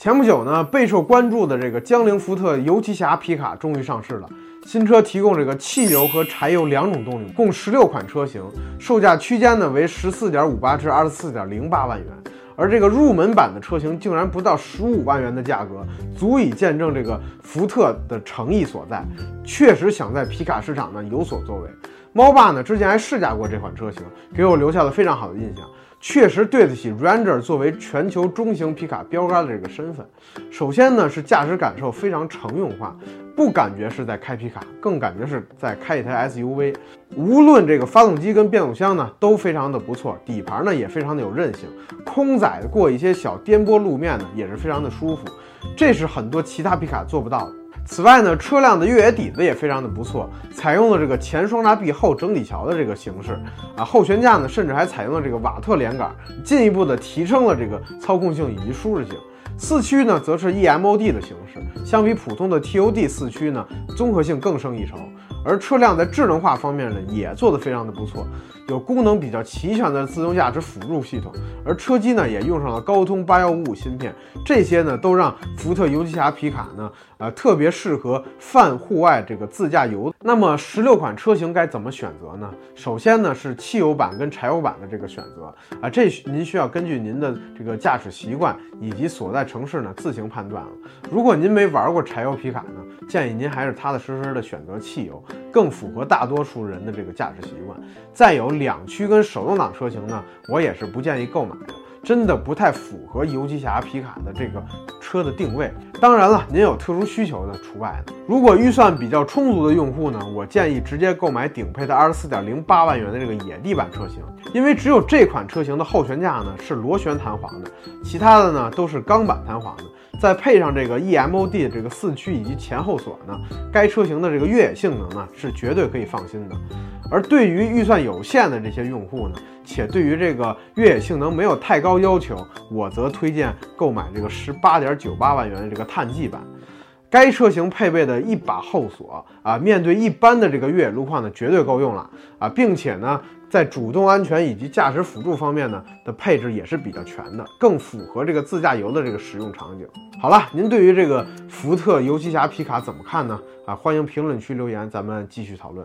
前不久呢，备受关注的这个江铃福特游骑侠皮卡终于上市了。新车提供这个汽油和柴油两种动力，共十六款车型，售价区间呢为十四点五八至二十四点零八万元。而这个入门版的车型竟然不到十五万元的价格，足以见证这个福特的诚意所在，确实想在皮卡市场呢有所作为。猫爸呢之前还试驾过这款车型，给我留下了非常好的印象。确实对得起 Ranger 作为全球中型皮卡标杆的这个身份。首先呢，是驾驶感受非常乘用化，不感觉是在开皮卡，更感觉是在开一台 SUV。无论这个发动机跟变速箱呢，都非常的不错，底盘呢也非常的有韧性，空载过一些小颠簸路面呢，也是非常的舒服。这是很多其他皮卡做不到的。此外呢，车辆的越野底子也非常的不错，采用了这个前双叉臂后整体桥的这个形式啊，后悬架呢甚至还采用了这个瓦特连杆，进一步的提升了这个操控性以及舒适性。四驱呢则是 eMOD 的形式，相比普通的 TOD 四驱呢，综合性更胜一筹。而车辆在智能化方面呢，也做得非常的不错，有功能比较齐全的自动驾驶辅助系统，而车机呢也用上了高通八幺五五芯片，这些呢都让福特游骑侠皮卡呢，呃特别适合泛户外这个自驾游。那么十六款车型该怎么选择呢？首先呢是汽油版跟柴油版的这个选择啊，这您需要根据您的这个驾驶习惯以及所在城市呢自行判断了。如果您没玩过柴油皮卡呢，建议您还是踏踏实实的选择汽油。更符合大多数人的这个驾驶习惯。再有两驱跟手动挡车型呢，我也是不建议购买的，真的不太符合游击侠皮卡的这个车的定位。当然了，您有特殊需求的除外。如果预算比较充足的用户呢，我建议直接购买顶配的二十四点零八万元的这个野地版车型，因为只有这款车型的后悬架呢是螺旋弹簧的，其他的呢都是钢板弹簧的。再配上这个 eMOD 的这个四驱以及前后锁呢，该车型的这个越野性能呢是绝对可以放心的。而对于预算有限的这些用户呢，且对于这个越野性能没有太高要求，我则推荐购买这个十八点九八万元的这个碳基版。该车型配备的一把后锁啊，面对一般的这个越野路况呢，绝对够用了啊，并且呢，在主动安全以及驾驶辅助方面呢的配置也是比较全的，更符合这个自驾游的这个使用场景。好了，您对于这个福特游骑侠皮卡怎么看呢？啊，欢迎评论区留言，咱们继续讨论。